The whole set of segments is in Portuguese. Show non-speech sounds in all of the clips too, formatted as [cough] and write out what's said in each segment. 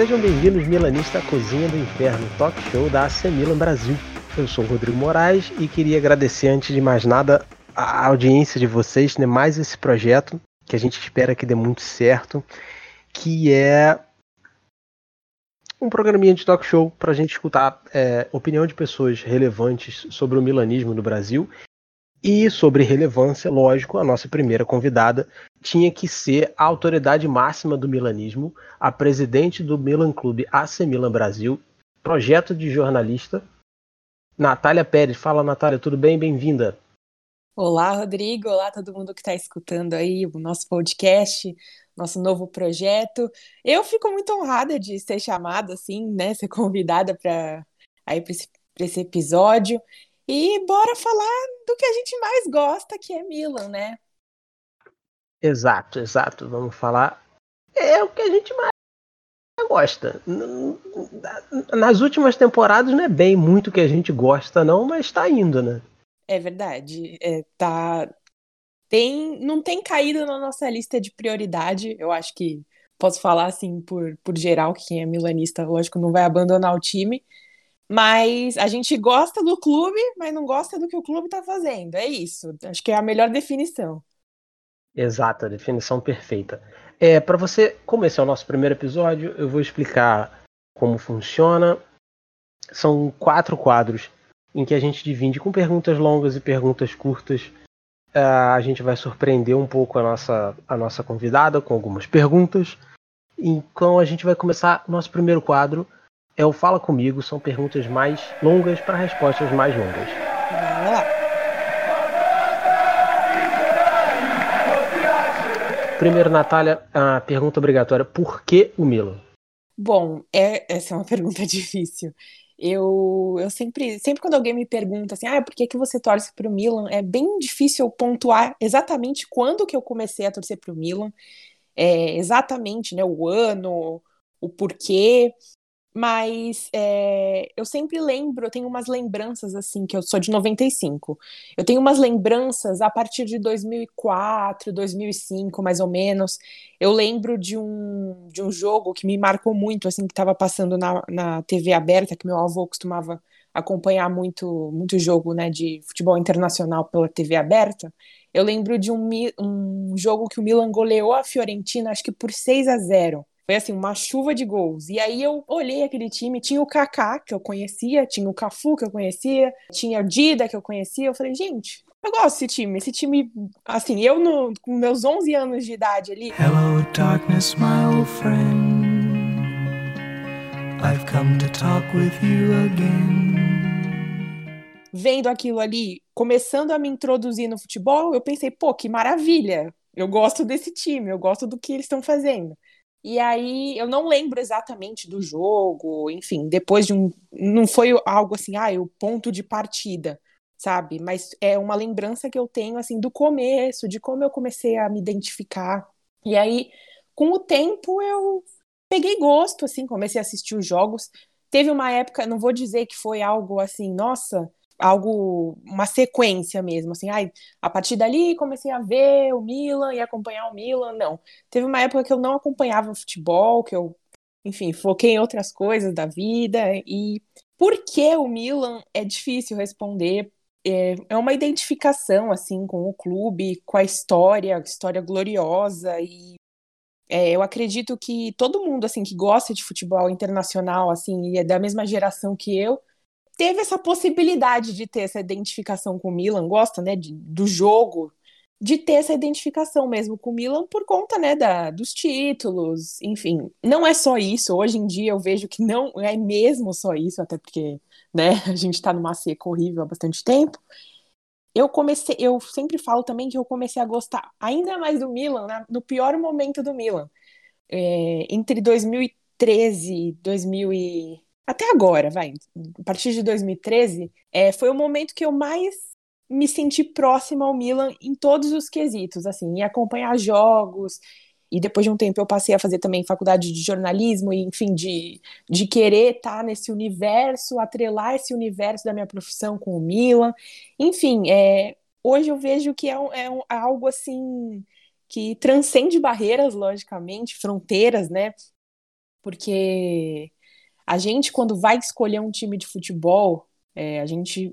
Sejam bem-vindos, Milanista à Cozinha do Inferno, talk show da AC Milan Brasil. Eu sou o Rodrigo Moraes e queria agradecer, antes de mais nada, a audiência de vocês, né, mais esse projeto, que a gente espera que dê muito certo, que é um programinha de talk show para a gente escutar é, opinião de pessoas relevantes sobre o milanismo no Brasil e sobre relevância, lógico, a nossa primeira convidada tinha que ser a autoridade máxima do milanismo, a presidente do Milan Clube AC Milan Brasil, projeto de jornalista, Natália Pérez. Fala, Natália, tudo bem? Bem-vinda. Olá, Rodrigo. Olá, todo mundo que está escutando aí o nosso podcast, nosso novo projeto. Eu fico muito honrada de ser chamada, assim, né, ser convidada para aí para esse, esse episódio. E bora falar do que a gente mais gosta, que é Milan, né? Exato, exato. Vamos falar. É o que a gente mais gosta. Nas últimas temporadas não é bem muito que a gente gosta, não, mas tá indo, né? É verdade. É, tá. Tem, não tem caído na nossa lista de prioridade. Eu acho que posso falar assim por, por geral, que quem é milanista, lógico, não vai abandonar o time. Mas a gente gosta do clube, mas não gosta do que o clube está fazendo. É isso. Acho que é a melhor definição. Exato, a definição perfeita. É, para você, como esse é o nosso primeiro episódio, eu vou explicar como funciona. São quatro quadros em que a gente divide com perguntas longas e perguntas curtas. Uh, a gente vai surpreender um pouco a nossa, a nossa convidada com algumas perguntas. Então a gente vai começar nosso primeiro quadro é o Fala Comigo, são perguntas mais longas para respostas mais longas. Vamos lá. Primeiro, Natália, a pergunta obrigatória: por que o Milan? Bom, é, essa é uma [laughs] pergunta difícil. Eu, eu sempre, sempre quando alguém me pergunta assim, ah, por que, que você torce para o Milan? É bem difícil pontuar exatamente quando que eu comecei a torcer para o Milan, é, exatamente, né, o ano, o porquê. Mas é, eu sempre lembro, eu tenho umas lembranças assim, que eu sou de 95. Eu tenho umas lembranças a partir de 2004, 2005, mais ou menos. Eu lembro de um, de um jogo que me marcou muito, assim, que estava passando na, na TV aberta, que meu avô costumava acompanhar muito, muito jogo né, de futebol internacional pela TV aberta. Eu lembro de um, um jogo que o Milan goleou a Fiorentina, acho que por 6 a 0 foi assim, uma chuva de gols. E aí eu olhei aquele time, tinha o Kaká, que eu conhecia, tinha o Cafu, que eu conhecia, tinha o Dida, que eu conhecia. Eu falei, gente, eu gosto desse time. Esse time, assim, eu no, com meus 11 anos de idade ali. Hello, darkness, my old friend. I've come to talk with you again. Vendo aquilo ali, começando a me introduzir no futebol, eu pensei, pô, que maravilha. Eu gosto desse time, eu gosto do que eles estão fazendo. E aí eu não lembro exatamente do jogo, enfim, depois de um. Não foi algo assim, ah, o ponto de partida, sabe? Mas é uma lembrança que eu tenho, assim, do começo, de como eu comecei a me identificar. E aí, com o tempo, eu peguei gosto, assim, comecei a assistir os jogos. Teve uma época, não vou dizer que foi algo assim, nossa, algo, uma sequência mesmo, assim, ai, a partir dali comecei a ver o Milan e acompanhar o Milan, não. Teve uma época que eu não acompanhava futebol, que eu, enfim, foquei em outras coisas da vida, e por que o Milan é difícil responder, é, é uma identificação, assim, com o clube, com a história, história gloriosa, e é, eu acredito que todo mundo, assim, que gosta de futebol internacional, assim, e é da mesma geração que eu, teve essa possibilidade de ter essa identificação com o Milan, gosta, né, de, do jogo, de ter essa identificação mesmo com o Milan por conta, né, da, dos títulos, enfim. Não é só isso, hoje em dia eu vejo que não é mesmo só isso, até porque, né, [laughs] a gente está numa seca horrível há bastante tempo. Eu comecei, eu sempre falo também que eu comecei a gostar ainda mais do Milan, né, no pior momento do Milan. É, entre 2013 e 2000 e até agora, vai, a partir de 2013, é, foi o momento que eu mais me senti próxima ao Milan em todos os quesitos, assim, em acompanhar jogos, e depois de um tempo eu passei a fazer também faculdade de jornalismo, e enfim, de, de querer estar nesse universo, atrelar esse universo da minha profissão com o Milan. Enfim, é, hoje eu vejo que é, um, é algo assim que transcende barreiras, logicamente, fronteiras, né? porque a gente, quando vai escolher um time de futebol, é, a gente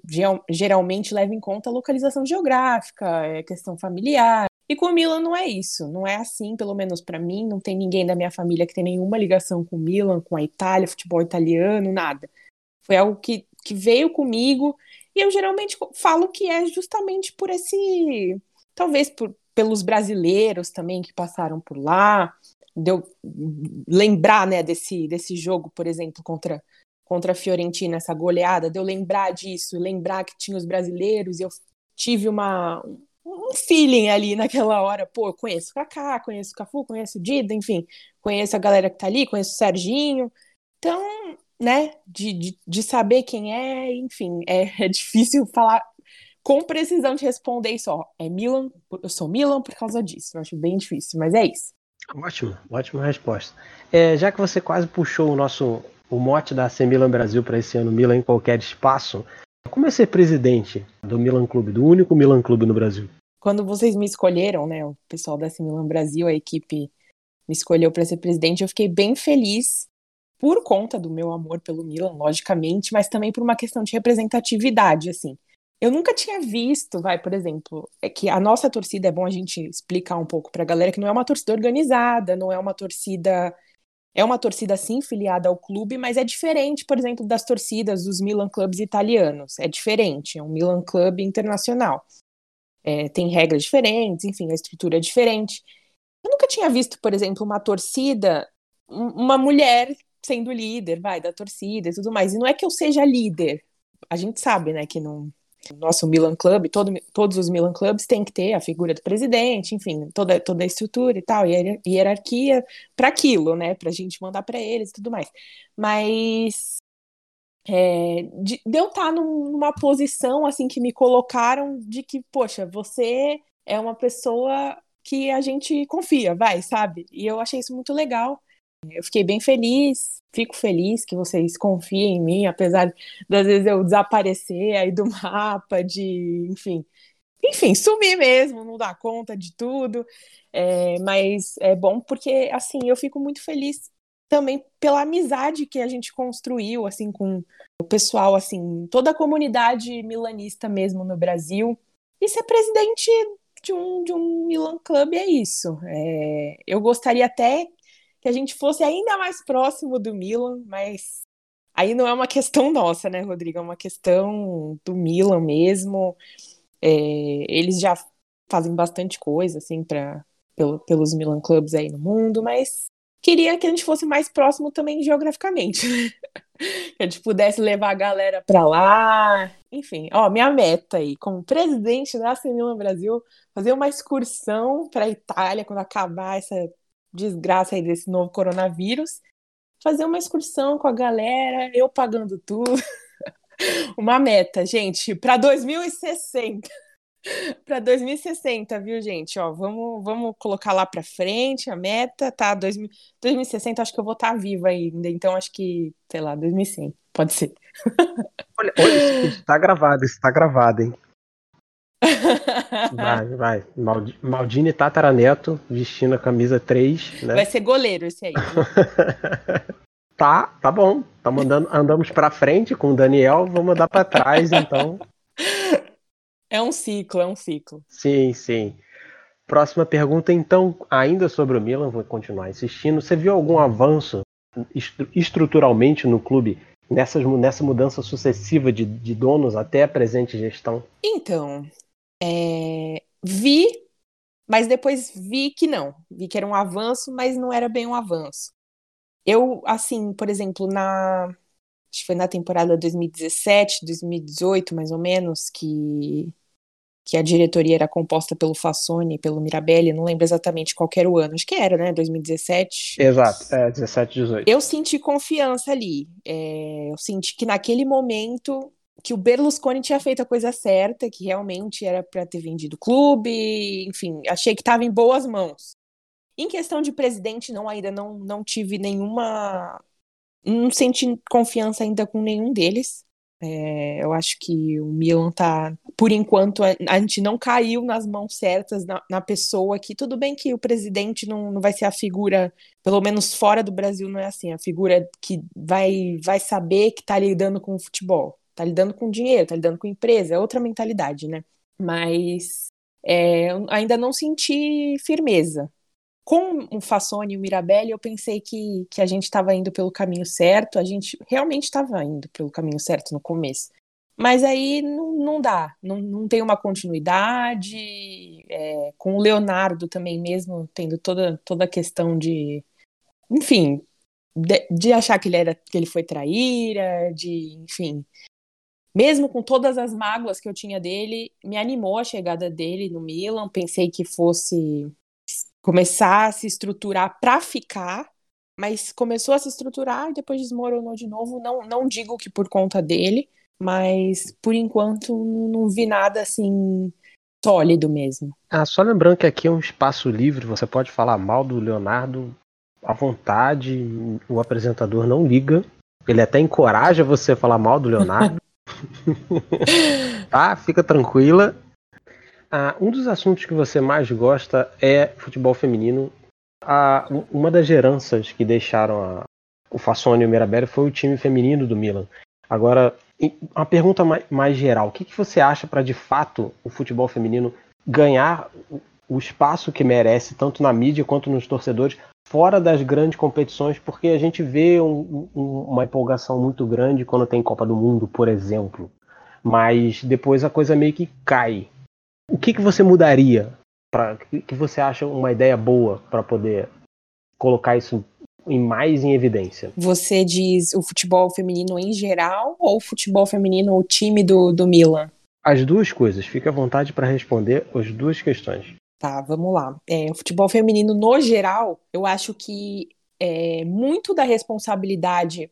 geralmente leva em conta a localização geográfica, é, questão familiar. E com o Milan não é isso, não é assim, pelo menos para mim, não tem ninguém da minha família que tem nenhuma ligação com o Milan, com a Itália, futebol italiano, nada. Foi algo que, que veio comigo e eu geralmente falo que é justamente por esse, talvez por, pelos brasileiros também que passaram por lá, deu lembrar, né, desse, desse jogo, por exemplo, contra contra a Fiorentina, essa goleada, de eu lembrar disso, lembrar que tinha os brasileiros, e eu tive uma, um feeling ali naquela hora, pô, conheço o Kaká, conheço o Cafu, conheço o Dida, enfim, conheço a galera que tá ali, conheço o Serginho, então, né, de, de, de saber quem é, enfim, é, [laughs] é difícil falar com precisão de responder isso, ó, é Milan, eu sou Milan por causa disso, eu acho bem difícil, mas é isso. Ótimo, ótima resposta. É, já que você quase puxou o nosso o mote da AC Milan Brasil para esse ano, Milan em qualquer espaço, como é ser presidente do Milan Clube, do único Milan Clube no Brasil? Quando vocês me escolheram, né, o pessoal da AC Milan Brasil, a equipe me escolheu para ser presidente, eu fiquei bem feliz por conta do meu amor pelo Milan, logicamente, mas também por uma questão de representatividade, assim eu nunca tinha visto, vai, por exemplo, é que a nossa torcida é bom a gente explicar um pouco para a galera que não é uma torcida organizada, não é uma torcida é uma torcida sim filiada ao clube, mas é diferente, por exemplo, das torcidas dos Milan Clubs italianos. É diferente, é um Milan Club internacional. É, tem regras diferentes, enfim, a estrutura é diferente. Eu nunca tinha visto, por exemplo, uma torcida, uma mulher sendo líder, vai, da torcida e tudo mais. E não é que eu seja líder. A gente sabe, né, que não, nosso Milan Club, todo, todos os Milan Clubs têm que ter a figura do presidente, enfim, toda, toda a estrutura e tal, e hierarquia para aquilo, né, para a gente mandar para eles e tudo mais. Mas é, de, de, eu estar tá numa posição assim que me colocaram de que, poxa, você é uma pessoa que a gente confia, vai, sabe? E eu achei isso muito legal. Eu fiquei bem feliz, fico feliz que vocês confiem em mim, apesar das vezes eu desaparecer aí do [laughs] mapa, de, enfim, enfim, sumir mesmo, não dar conta de tudo. É, mas é bom porque, assim, eu fico muito feliz também pela amizade que a gente construiu, assim, com o pessoal, assim, toda a comunidade milanista mesmo no Brasil. E ser presidente de um, de um Milan Club é isso. É, eu gostaria até que a gente fosse ainda mais próximo do Milan, mas aí não é uma questão [laughs] nossa, né, Rodrigo? É uma questão do Milan mesmo. É, eles já fazem bastante coisa, assim, para pelo, pelos Milan Clubs aí no mundo, mas queria que a gente fosse mais próximo também geograficamente. [laughs] que a gente pudesse levar a galera para lá. Enfim, ó, minha meta aí, como presidente da Milan Brasil, fazer uma excursão para a Itália quando acabar essa desgraça aí desse novo coronavírus, fazer uma excursão com a galera, eu pagando tudo. [laughs] uma meta, gente, para 2060. para 2060, viu, gente? Ó, vamos, vamos colocar lá para frente a meta, tá? 2000, 2060 acho que eu vou estar tá viva ainda, então acho que, sei lá, 2100, pode ser. olha, [laughs] olha, isso tá gravado, isso tá gravado, hein? [laughs] Vai, vai. Maldini Tataraneto vestindo a camisa 3. Né? Vai ser goleiro esse aí. [laughs] tá, tá bom. Tá mandando, andamos para frente com o Daniel, vamos andar para trás, então. [laughs] É um ciclo, é um ciclo. Sim, sim. Próxima pergunta, então, ainda sobre o Milan, vou continuar insistindo. Você viu algum avanço estruturalmente no clube nessas, nessa mudança sucessiva de, de donos até a presente gestão? Então, é, vi, mas depois vi que não. Vi que era um avanço, mas não era bem um avanço. Eu, assim, por exemplo, na. Acho que foi na temporada 2017, 2018, mais ou menos, que, que a diretoria era composta pelo Fassoni, pelo Mirabelli, não lembro exatamente qual era o ano, acho que era, né, 2017. Exato, é, 17, 18. Eu senti confiança ali, é, eu senti que naquele momento que o Berlusconi tinha feito a coisa certa, que realmente era para ter vendido o clube, enfim, achei que estava em boas mãos. Em questão de presidente, não ainda não, não tive nenhuma. Não senti confiança ainda com nenhum deles. É, eu acho que o Milan tá, por enquanto, a, a, gente não caiu nas mãos certas na, na, pessoa que, tudo bem que o presidente não, não vai ser a figura, pelo menos fora do Brasil não é assim, a figura que vai, vai saber que está lidando com o futebol, está lidando com dinheiro, está lidando com empresa, é outra mentalidade, né? Mas é, ainda não senti firmeza. Com o Fassoni e o Mirabelli, eu pensei que, que a gente estava indo pelo caminho certo, a gente realmente estava indo pelo caminho certo no começo. Mas aí não, não dá, não, não tem uma continuidade. É, com o Leonardo também, mesmo tendo toda, toda a questão de. Enfim, de, de achar que ele, era, que ele foi traíra, de. Enfim. Mesmo com todas as mágoas que eu tinha dele, me animou a chegada dele no Milan. Pensei que fosse começar a se estruturar para ficar, mas começou a se estruturar e depois desmoronou de novo. Não, não digo que por conta dele, mas por enquanto não vi nada assim sólido mesmo. Ah, só lembrando que aqui é um espaço livre, você pode falar mal do Leonardo à vontade, o apresentador não liga. Ele até encoraja você a falar mal do Leonardo. [laughs] tá? [laughs] Fica tranquila. Ah, um dos assuntos que você mais gosta é futebol feminino. Ah, uma das heranças que deixaram a, o Fassoni e o Mirabelli foi o time feminino do Milan. Agora, uma pergunta mais, geral: o que, que você acha para de fato o futebol feminino ganhar o espaço que merece, tanto na mídia quanto nos torcedores, fora das grandes competições? Porque a gente vê um, um, uma empolgação muito grande quando tem Copa do Mundo, por exemplo, mas depois a coisa meio que cai. O que, que você mudaria? Pra, que você acha uma ideia boa para poder colocar isso em mais em evidência? Você diz o futebol feminino em geral ou o futebol feminino, o time do, do Milan? As duas coisas. Fique à vontade para responder as duas questões. Tá, vamos lá. É, o futebol feminino, no geral, eu acho que é, muito da responsabilidade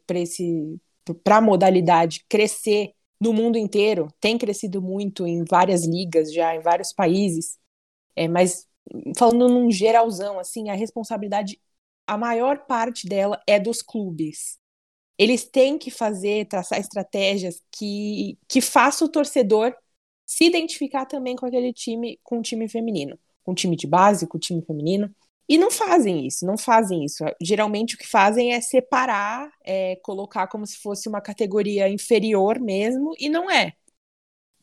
para a modalidade crescer no mundo inteiro tem crescido muito em várias ligas já, em vários países. É, mas falando num geralzão, assim, a responsabilidade a maior parte dela é dos clubes. Eles têm que fazer, traçar estratégias que, que façam o torcedor se identificar também com aquele time, com o time feminino, com time de base, com time feminino. E não fazem isso, não fazem isso. Geralmente o que fazem é separar, é, colocar como se fosse uma categoria inferior mesmo, e não é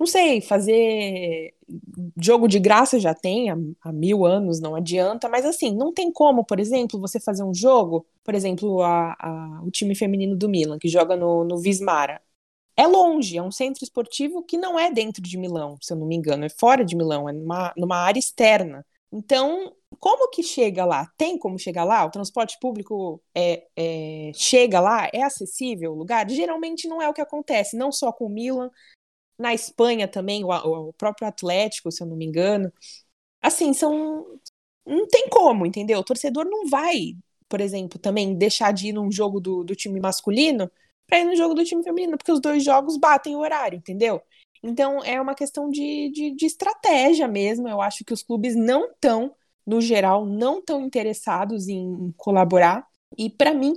não sei, fazer jogo de graça já tem há, há, mil anos, não adianta, mas assim, não tem como, por exemplo, você fazer um jogo, por exemplo, a, a, o time feminino do Milan, que joga no, no Vismara. É longe, é um centro esportivo que não é dentro de Milão, se eu não me engano, é fora de Milão, é numa, numa área externa. Então, como que chega lá? Tem como chegar lá? O transporte público é, é, chega lá? É acessível o lugar? Geralmente não é o que acontece, não só com o Milan, na Espanha também, o, o próprio Atlético, se eu não me engano. Assim, são. Não tem como, entendeu? O torcedor não vai, por exemplo, também deixar de ir num jogo do, do time masculino para ir no jogo do time feminino, porque os dois jogos batem o horário, entendeu? Então é uma questão de, de, de estratégia mesmo. Eu acho que os clubes não estão, no geral, não estão interessados em colaborar. E para mim,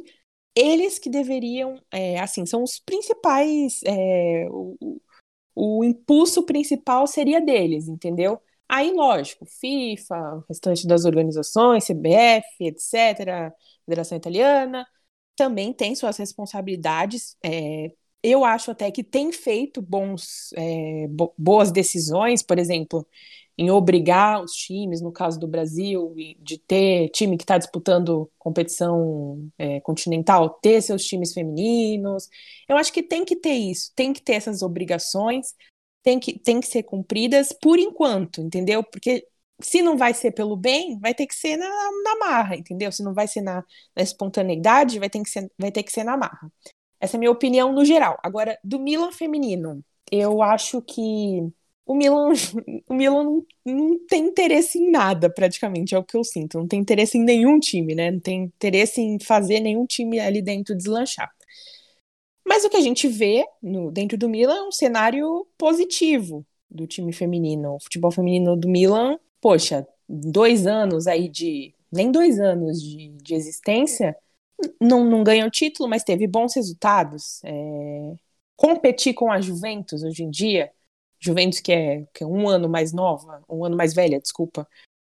eles que deveriam, é, assim, são os principais, é, o, o impulso principal seria deles, entendeu? Aí, lógico, FIFA, o restante das organizações, CBF, etc., Federação Italiana, também tem suas responsabilidades. É, eu acho até que tem feito bons, é, bo boas decisões, por exemplo, em obrigar os times, no caso do Brasil, de ter time que está disputando competição é, continental, ter seus times femininos. Eu acho que tem que ter isso, tem que ter essas obrigações, tem que, tem que ser cumpridas por enquanto, entendeu? Porque se não vai ser pelo bem, vai ter que ser na, na marra, entendeu? Se não vai ser na, na espontaneidade, vai ter, que ser, vai ter que ser na marra. Essa é a minha opinião no geral. Agora, do Milan feminino, eu acho que o Milan, [laughs] o Milan não, não, tem interesse em nada, praticamente, é o que eu sinto. Não tem interesse em nenhum time, né? Não tem interesse em fazer nenhum time ali dentro deslanchar. Mas o que a gente vê no, dentro do Milan é um cenário positivo do time feminino. O futebol feminino do Milan, poxa, dois anos aí de. Nem dois anos de, de existência, não, não ganhou título, mas teve bons resultados. É, competir com a Juventus hoje em dia Juventus, que é, que é um ano mais nova, um ano mais velha, desculpa,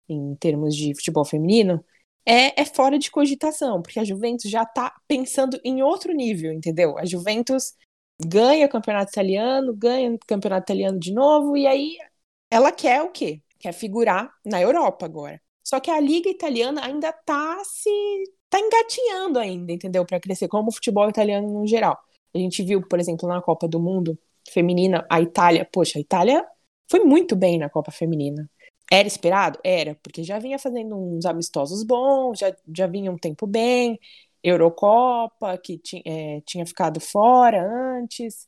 em termos de futebol feminino, é, é fora de cogitação, porque a Juventus já tá pensando em outro nível, entendeu? A Juventus ganha o campeonato italiano, ganha o campeonato italiano de novo, e aí ela quer o quê? Quer figurar na Europa agora. Só que a liga italiana ainda tá se tá engatinhando ainda, entendeu? Para crescer como o futebol italiano no geral. A gente viu, por exemplo, na Copa do Mundo feminina, a Itália, poxa, a Itália foi muito bem na Copa feminina. Era esperado? Era, porque já vinha fazendo uns amistosos bons, já, já vinha um tempo bem, Eurocopa, que é, tinha ficado fora antes.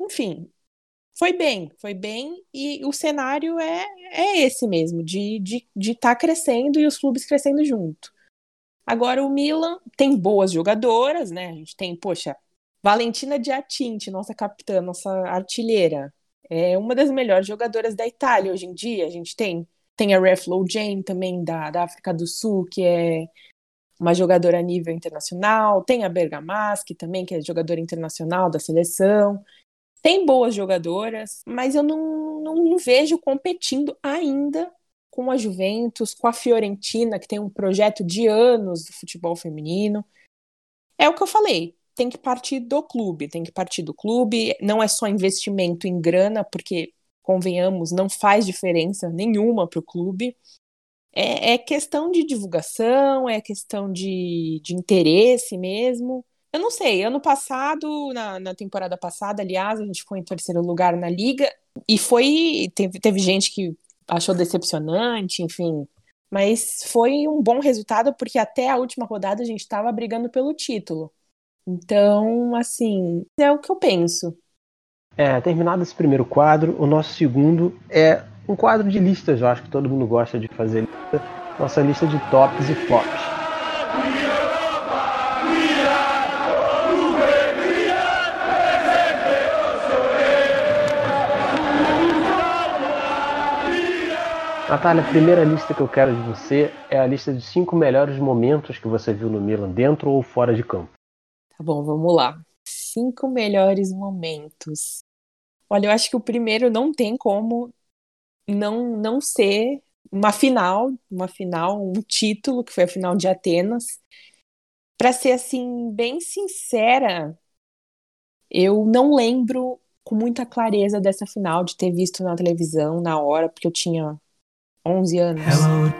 Enfim, foi bem, foi bem, e o cenário é, é esse mesmo, de estar de, de tá crescendo e os clubes crescendo junto. Agora o Milan tem boas jogadoras, né? A gente tem, poxa, Valentina Diatinte, nossa capitã, nossa artilheira, é uma das melhores jogadoras da Itália hoje em dia. A gente tem tem a Reflow Jane também da, da África do Sul, que é uma jogadora a nível internacional, tem a Bergamaschi também, que é jogadora internacional da seleção. Tem boas jogadoras, mas eu não, não vejo competindo ainda com a Juventus, com a Fiorentina, que tem um projeto de anos do futebol feminino. É o que eu falei, tem que partir do clube, tem que partir do clube, não é só investimento em grana, porque, convenhamos, não faz diferença nenhuma para o clube. É, é, questão de divulgação, é questão de, de interesse mesmo. Eu não sei, ano passado, na, na temporada passada, aliás, a gente ficou em terceiro lugar na liga, e foi. Teve, teve gente que achou decepcionante, enfim. Mas foi um bom resultado, porque até a última rodada a gente estava brigando pelo título. Então, assim, é o que eu penso. É, terminado esse primeiro quadro, o nosso segundo é um quadro de listas, eu acho que todo mundo gosta de fazer lista. Nossa lista de tops e flops. Natália, a primeira lista que eu quero de você é a lista de cinco melhores momentos que você viu no Milan, dentro ou fora de campo. Tá bom, vamos lá. Cinco melhores momentos. Olha, eu acho que o primeiro não tem como não não ser uma final, uma final, um título, que foi a final de Atenas. Para ser assim bem sincera, eu não lembro com muita clareza dessa final de ter visto na televisão na hora, porque eu tinha 11 anos. Hello,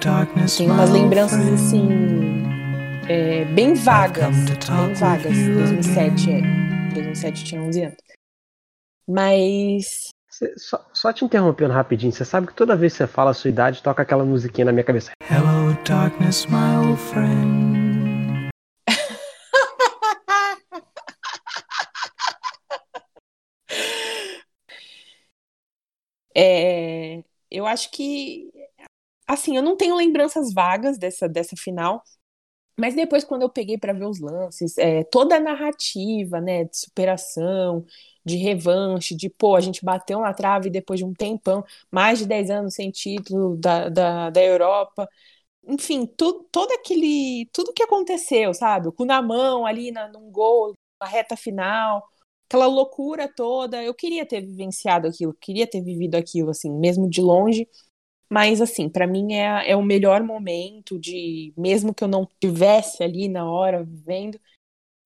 Tem umas lembranças assim é, bem vagas, bem vagas. 2007, é. 2007 tinha 11 anos. Mas. só, só, te interrompendo rapidinho, você sabe que toda vez que você fala a sua idade, toca aquela musiquinha na minha cabeça. Hello, darkness, my old friend. [laughs] é, eu acho que. Assim, eu não tenho lembranças vagas dessa, dessa final. Mas depois, quando eu peguei para ver os lances, é, toda a narrativa, né, de superação, de revanche, de pô, a gente bateu na trave depois de um tempão, mais de 10 anos sem título da, da, da Europa. Enfim, tu, todo aquele. Tudo que aconteceu, sabe? Cu na mão ali na, num gol, na reta final, aquela loucura toda. Eu queria ter vivenciado aquilo, queria ter vivido aquilo, assim, mesmo de longe. Mas, assim, para mim é, é o melhor momento de, mesmo que eu não estivesse ali na hora vivendo,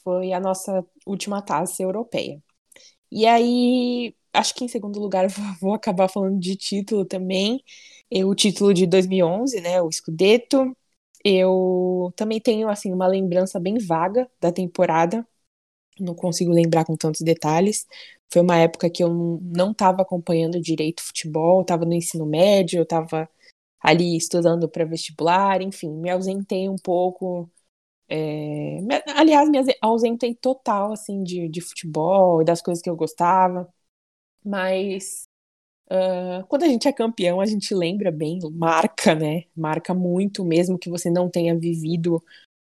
foi a nossa última taça europeia. E aí, acho que em segundo lugar [laughs] vou acabar falando de título também. O título de 2011, né, o Scudetto. Eu também tenho assim uma lembrança bem vaga da temporada. Não consigo lembrar com tantos detalhes, foi uma época que eu não estava acompanhando direito futebol, estava no ensino médio, eu estava ali estudando para vestibular, enfim, me ausentei um pouco. É... aliás, me ausentei total assim de, de futebol e das coisas que eu gostava. Mas uh, quando a gente é campeão, a gente lembra bem, marca, né? Marca muito, mesmo que você não tenha vivido,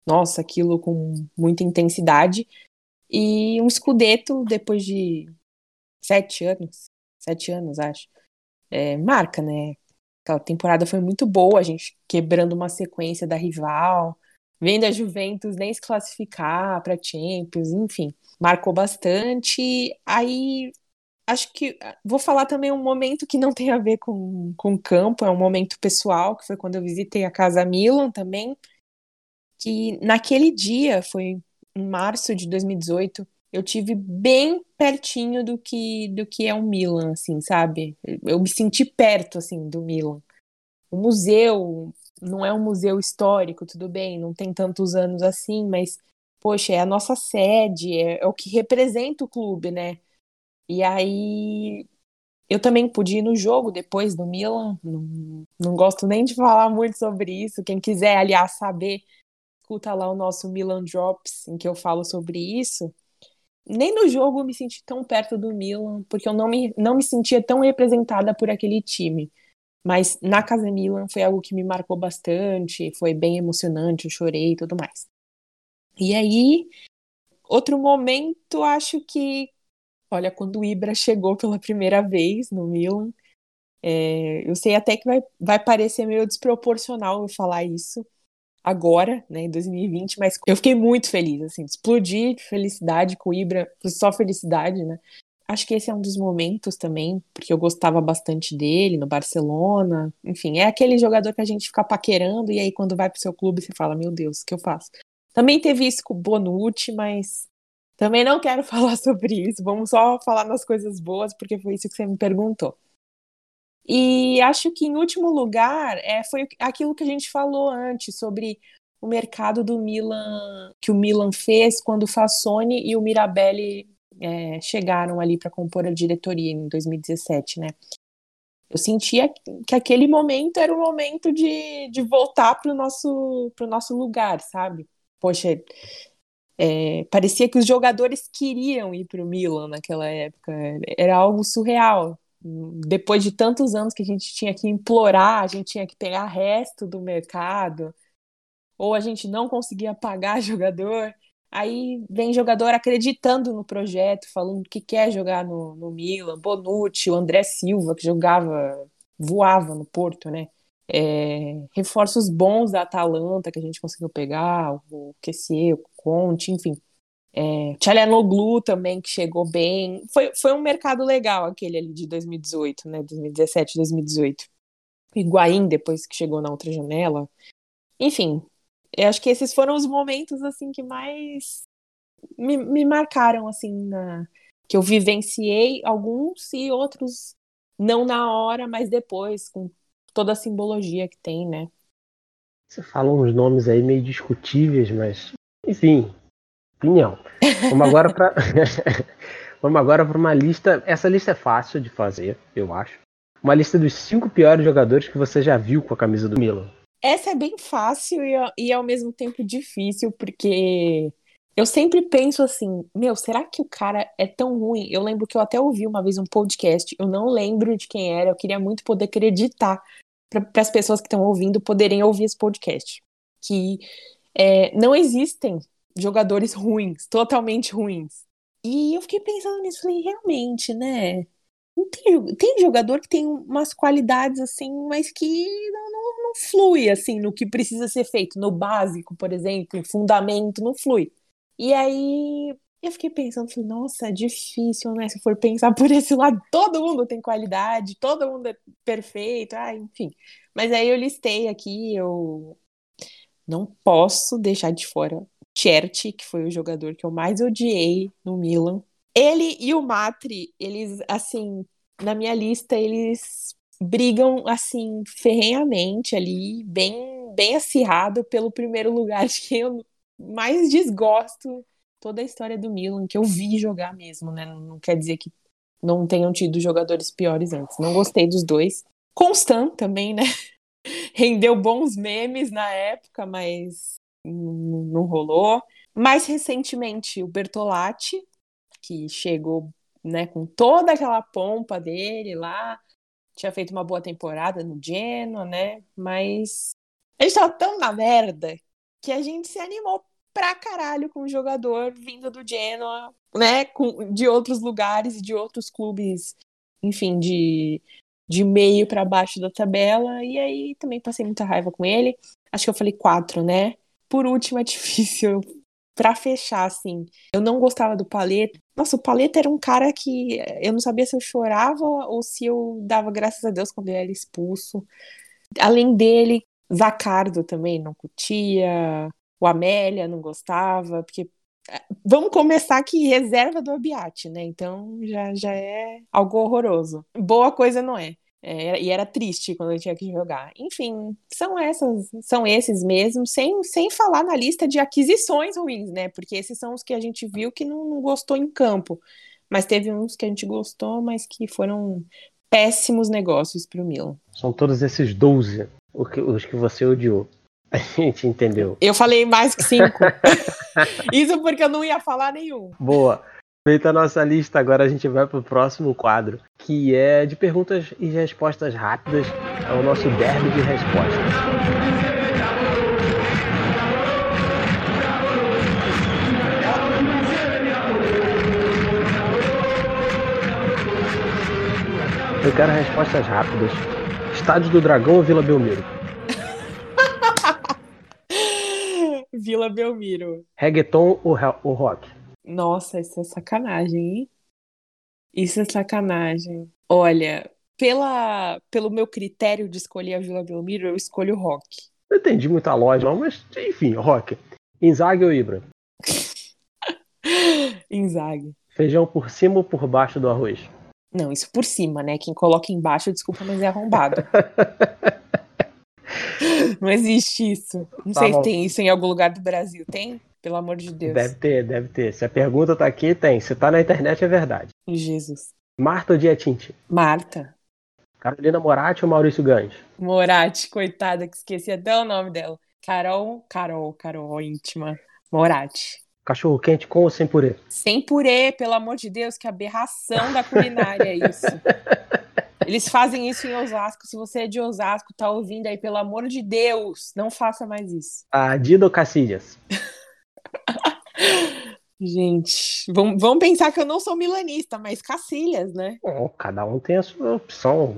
nossa, aquilo com muita intensidade. E um Scudetto, depois de sete anos, sete anos, acho. É, marca, né? Aquela temporada foi muito boa, a gente quebrando uma sequência da rival, vendo a Juventus nem se classificar para Champions, enfim, marcou bastante. Aí acho que ah, vou falar também um momento que não [laughs] tem a ver com, com campo, é um momento pessoal, que foi quando eu visitei a Casa Milan também, que naquele dia, foi em março de 2018, eu tive bem pertinho do que do que é o Milan, assim, sabe? Eu me senti perto assim do Milan. O museu não é um museu histórico, tudo bem, não tem tantos anos assim, mas poxa, é a nossa sede, é, é o que representa o clube, né? E aí eu também pude ir no jogo depois do Milan. Não, não gosto nem de falar muito sobre isso. Quem quiser, aliás, saber, escuta lá o nosso Milan Drops, em que eu falo sobre isso. Nem no jogo eu me senti tão perto do Milan, porque eu não me, não me sentia tão representada por aquele time. Mas na Casa Milan foi algo que me marcou bastante, foi bem emocionante, eu chorei e tudo mais. E aí, outro momento, acho que, olha, quando o Ibra chegou pela primeira vez no Milan, é, eu sei até que vai, vai parecer meio desproporcional eu falar isso agora, né, em 2020, mas eu fiquei muito feliz, assim, explodi de felicidade com o Ibra, só felicidade, né, acho que esse é um dos momentos também, porque eu gostava bastante dele no Barcelona. Enfim, é aquele jogador que a gente fica paquerando e aí quando vai pro seu clube você fala: Meu Deus, o que eu faço? Também teve isso com o Bonucci, mas também não quero [laughs] falar sobre isso. Vamos só falar nas coisas boas, porque foi isso que você me perguntou. E acho que, em último lugar, é, foi aquilo que a gente falou antes sobre o mercado do Milan, que o Milan fez quando o Fassoni e o Mirabelli é, chegaram ali para compor a diretoria em 2017, né? Eu sentia que aquele momento era o momento de, de voltar para o nosso, pro nosso lugar, sabe? Poxa, é, parecia que os jogadores queriam ir para o Milan naquela época. Era algo surreal. Depois de tantos anos que a gente tinha que implorar, a gente tinha que pegar resto do mercado, ou a gente não conseguia pagar [laughs] jogador. Aí vem jogador acreditando no projeto, falando que quer jogar no, no Milan, Bonucci, o André Silva, que jogava, voava no Porto, né? É, reforços bons da Atalanta que a gente conseguiu pegar, o QC, o Conte, enfim. É, Tchalanoglu também, que chegou bem. Foi, foi um mercado legal aquele ali de 2018, né? 2017, 2018. Higuaín, depois que chegou na outra janela. Enfim, eu acho que esses foram os momentos assim que mais me, me marcaram assim na que eu vivenciei alguns e outros não na hora, mas depois com toda a simbologia que tem, né? Você falou uns nomes aí meio discutíveis, mas enfim, opinião. Vamos agora para [laughs] Vamos agora para uma lista. Essa lista é fácil de fazer, eu acho. Uma lista dos cinco piores jogadores que você já viu com a camisa do Milan. Essa é bem fácil e, e ao mesmo tempo difícil, porque eu sempre penso assim, meu, será que o cara é tão ruim? Eu lembro que eu até ouvi uma vez um podcast, eu não lembro de quem era, eu queria muito poder acreditar para as pessoas que estão ouvindo poderem ouvir esse podcast. Que é, não existem jogadores ruins, totalmente ruins. E eu fiquei pensando nisso, falei, realmente, né? Tem, tem jogador que tem umas qualidades assim, mas que não, não, não, flui assim no que precisa ser feito, no básico, por exemplo, em fundamento, não flui. E aí eu fiquei pensando, falei, nossa, é difícil, né? Se for pensar [laughs] por esse lado, todo mundo tem qualidade, todo mundo é perfeito, ah, enfim. Mas aí eu listei aqui, eu não posso deixar de fora Cherti, que foi o jogador que eu mais odiei no Milan. Ele e o Matri, eles, assim, na minha lista, eles brigam, assim, ferrenhamente ali, bem, bem acirrado pelo primeiro lugar [laughs] de quem eu mais desgosto toda a história do Milan, que eu vi jogar mesmo, né? Não quer dizer que não tenham tido jogadores piores antes. Não gostei dos dois. Constant também, né? [laughs] Rendeu bons memes na época, mas não rolou. Mais recentemente, o Bertolatti, que chegou né, com toda aquela pompa dele lá, tinha feito uma boa temporada no Genoa, né? Mas ele estava tão na merda que a gente se animou pra caralho com o jogador vindo do Genoa, né? Com, de outros lugares e de outros clubes, enfim, de, de meio para baixo da tabela. E aí também passei muita raiva com ele. Acho que eu falei quatro, né? Por último, é [laughs] difícil Pra fechar, assim, eu não gostava do Paleta. Nossa, o Paleta era um cara que eu não sabia se eu chorava ou se eu dava graças a Deus quando ele era expulso. Além dele, Zacardo também não curtia, o Amélia não gostava, porque é, vamos começar que reserva do Abiate, né? Então já, já é algo horroroso. Boa coisa não é. É, e era triste quando eu tinha que jogar. Enfim, são essas, são esses mesmo, sem, sem falar na lista de aquisições ruins, né? Porque esses são os que a gente viu que não, não gostou em campo. Mas teve uns que a gente gostou, mas que foram péssimos negócios para o Milan. São todos esses 12 os que você odiou. [laughs] A gente entendeu. Eu falei mais que cinco. [laughs] Isso porque eu não ia falar nenhum. Boa. Feita a nossa lista, agora a gente vai para o próximo quadro, que é de perguntas e respostas rápidas. É o nosso derby de respostas. Eu quero respostas rápidas. Estádio do Dragão ou Vila Belmiro? [laughs] Vila Belmiro. Reggaeton ou, ou rock? Nossa, isso é sacanagem, hein? Isso é sacanagem. Olha, pela, pelo meu critério de escolher a Vila Belmiro, eu escolho rock. Não entendi muita lógica, mas enfim, rock. Inzaghi ou Ibra? [laughs] Inzaghi. Feijão por cima ou por baixo do arroz? Não, isso por cima, né? Quem coloca embaixo, desculpa, mas é arrombado. [laughs] Não existe isso. Não tá sei bom. se tem isso em algum lugar do Brasil. Tem? Pelo amor de Deus. Deve ter, deve ter. Se a pergunta tá aqui, tem. Se tá na internet, é verdade. Jesus. Marta ou Dietinte? Marta. Carolina Moratti ou Maurício Gans? Moratti, coitada, que esqueci até o nome dela. Carol, Carol, Carol, íntima. Moratti. Cachorro quente com ou sem purê? Sem purê, pelo amor de Deus, que aberração da culinária é isso. [laughs] Eles fazem isso em Osasco. Se você é de Osasco, tá ouvindo aí, pelo amor de Deus, não faça mais isso. A Dido Cacilhas. [laughs] Gente, vamos, vamos pensar que eu não sou milanista, mas Cacilhas, né? Oh, cada um tem a sua opção.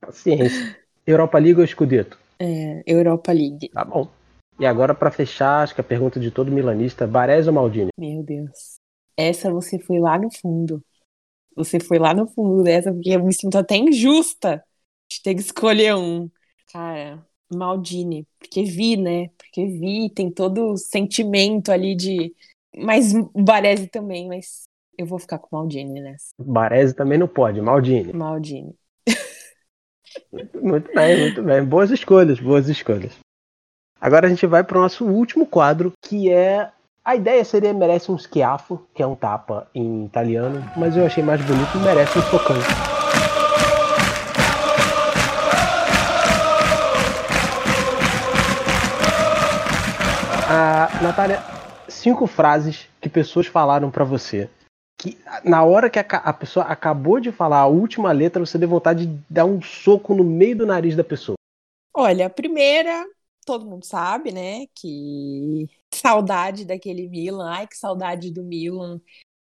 Paciência. Europa League ou Scudetto? É, Europa League. Tá bom. E agora, para fechar, acho que a pergunta de todo milanista: Baresi ou Maldini? Meu Deus. Essa você foi lá no fundo. Você foi lá no fundo dessa, porque eu me sinto até injusta de ter que escolher um. Cara, Maldini, porque vi, né? Porque vi, tem todo o sentimento ali de. Mas Baresi também, mas eu vou ficar com Maldini nessa. Baresi também não pode, Maldini. Maldini. [laughs] muito bem, muito bem. Boas escolhas, boas escolhas. Agora a gente vai para o nosso último quadro, que é. A ideia seria merece um schiaffo, que é um tapa em italiano, mas eu achei mais bonito merece um socão. Ah, Natália, cinco frases que pessoas falaram para você. Que na hora que a, a, pessoa acabou de falar a última letra, você deu vontade de dar um soco no meio do nariz da pessoa. Olha, a primeira, todo mundo sabe, né? Que saudade daquele Milan. Ai, que saudade do Milan.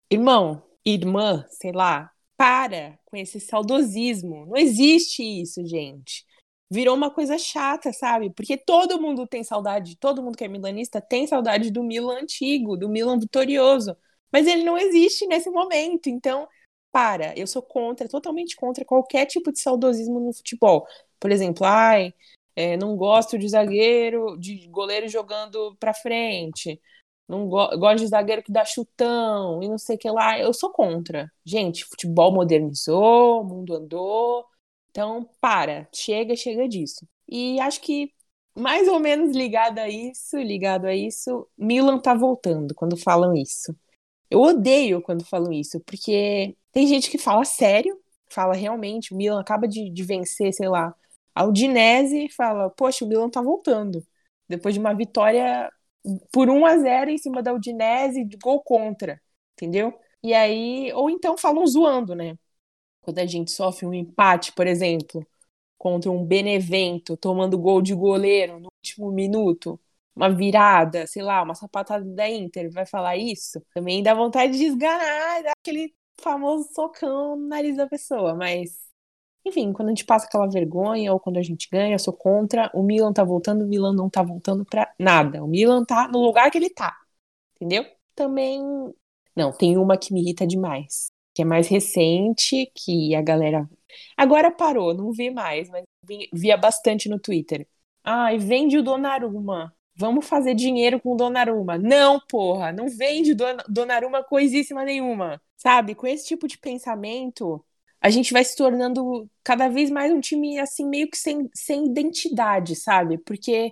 Irmão, irmã, sei lá, para com esse saudosismo. Não existe isso, gente virou uma coisa chata, sabe? Porque todo mundo tem saudade, todo mundo que é milanista tem saudade do Milan antigo, do Milan vitorioso. Mas ele não existe nesse momento. Então, para, eu sou contra, totalmente contra qualquer tipo de saudosismo no futebol. Por exemplo, ai, é, não gosto de zagueiro, de goleiro jogando pra frente. Não go gosto de zagueiro que dá chutão e não sei o que lá. Eu sou contra. Gente, futebol modernizou, o mundo andou, então, para, chega, chega disso. E acho que mais ou menos ligado a isso, ligado a isso, Milan tá voltando quando falam isso. Eu odeio quando falam isso, porque tem gente que fala sério, fala realmente, o Milan acaba de, de vencer, sei lá, a Udinese fala, poxa, o Milan tá voltando. Depois de uma vitória por 1 a 0 em cima da Udinese, de gol contra, entendeu? E aí, ou então falam zoando, né? Quando a gente sofre um empate, por exemplo, contra um Benevento, tomando gol de goleiro no último minuto, uma virada, sei lá, uma sapatada da Inter, vai falar isso? Também dá vontade de esganar, dar aquele famoso socão no nariz da pessoa, mas enfim, quando a gente passa aquela vergonha ou quando a gente ganha, eu sou contra. O Milan tá voltando, o Milan não tá voltando pra nada. O Milan tá no lugar que ele tá. Entendeu? Também. Não, tem uma que me irrita demais. Que é mais recente, que a galera. Agora parou, não vi mais, mas via bastante no Twitter. Ai, vende o Donnarumma. Vamos fazer dinheiro com o Donnarumma. Não, porra, não vende Don Donnarumma coisíssima nenhuma. Sabe? Com esse tipo de pensamento, a gente vai se tornando cada vez mais um time assim meio que sem, sem identidade, sabe? Porque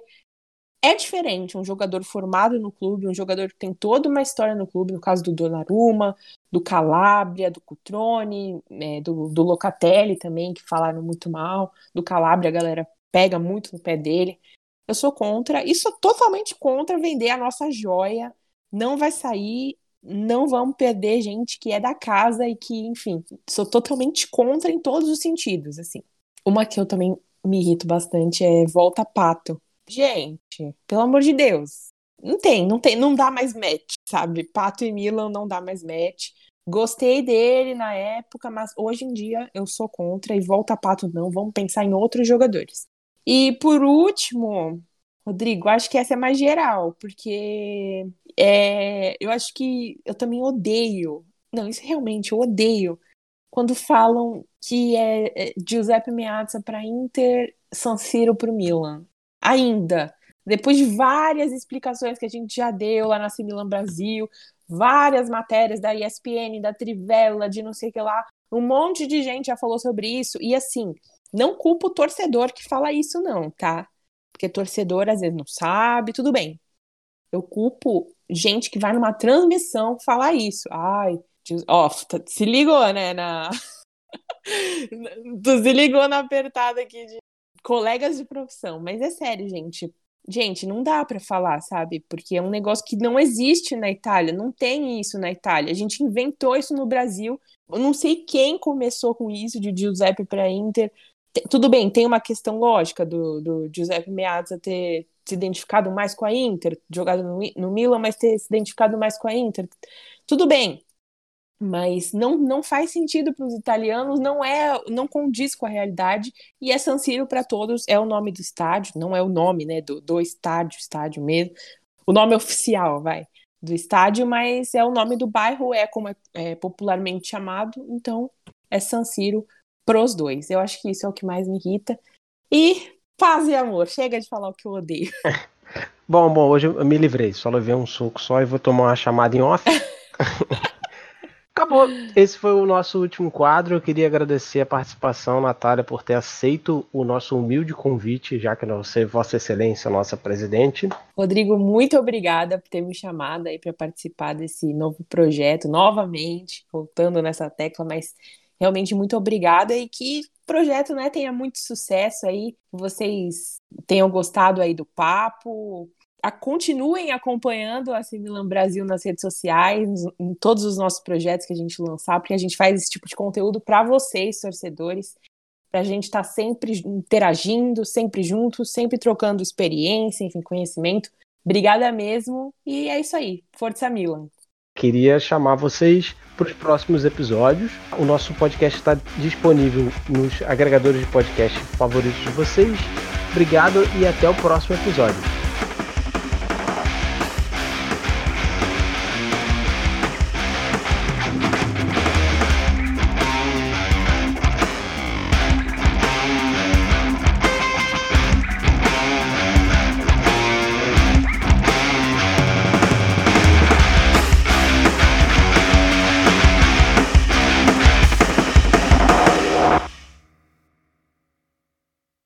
é diferente um jogador formado no clube, um jogador que tem toda uma história no clube, no caso do Donnarumma, do Calabria, do Cutrone, é, do, do Locatelli também, que falaram muito mal, do Calabria a galera pega muito no pé dele. Eu sou contra, e sou totalmente contra vender a nossa joia. Não vai sair não vamos perder gente que é da casa e que, enfim, sou totalmente contra em todos os sentidos, assim. Uma que eu também me irrito bastante é Volta Pato. Gente, pelo amor de Deus. Não tem, não tem, não dá mais match, sabe? Pato e Milan não dá mais match. Gostei dele na época, mas hoje em dia eu sou contra e volta Pato não, vamos pensar em outros jogadores. E por último, Rodrigo, acho que essa é mais geral, porque é, eu acho que eu também odeio. Não, isso realmente eu odeio quando falam que é, é Giuseppe Meazza para Inter, San Siro para Milan. Ainda, depois de várias explicações que a gente já deu lá na Milan Brasil, várias matérias da ESPN, da Trivela, de não sei o que lá, um monte de gente já falou sobre isso. E assim, não culpo o torcedor que fala isso, não, tá? Porque torcedor às vezes não sabe, tudo bem. Eu culpo gente que vai numa transmissão falar isso. Ai, ó, tá, se ligou, né? Na... tu [laughs] se ligou na apertada aqui de colegas de profissão. Mas é sério, gente. Gente, não dá para falar, sabe? Porque é um negócio que não existe na Itália, não tem isso na Itália. A gente inventou isso no Brasil. Eu não sei quem começou com isso de Giuseppe para Inter tudo bem, tem uma questão lógica do, do Giuseppe Meazza ter se identificado mais com a Inter, jogado no, no Milan, mas ter se identificado mais com a Inter. Tudo bem, mas não, não faz sentido para os italianos, não é, não condiz com a realidade. E é San Siro para todos, é o nome do estádio, não é o nome, né, do, do estádio, estádio mesmo. O nome oficial, vai, do estádio, mas é o nome do bairro, é como é, é popularmente chamado, então é San Siro pros dois. Eu acho que isso é o que mais me irrita. E paz e amor, chega de falar o que eu odeio. [laughs] bom, bom, hoje eu me livrei, só levei um suco só e vou tomar uma chamada em off. [laughs] Acabou. Esse foi o nosso último quadro. Eu queria agradecer a participação, Natália, por ter aceito o nosso humilde convite, já que você, Vossa Excelência, nossa presidente. Rodrigo, muito obrigada por ter me chamado aí para participar desse novo projeto, novamente, voltando nessa tecla, mas realmente muito obrigada e que o projeto né, tenha muito sucesso aí, vocês tenham gostado aí do papo, a, continuem acompanhando a Similan Brasil nas redes sociais, em todos os nossos projetos que a gente lançar, porque a gente faz esse tipo de conteúdo para vocês, torcedores, para a gente estar tá sempre interagindo, sempre juntos, sempre trocando experiência, enfim, conhecimento. Obrigada mesmo, e é isso aí. Força Milan! Queria chamar vocês para os próximos episódios. O nosso podcast está disponível nos agregadores de podcast favoritos de vocês. Obrigado e até o próximo episódio.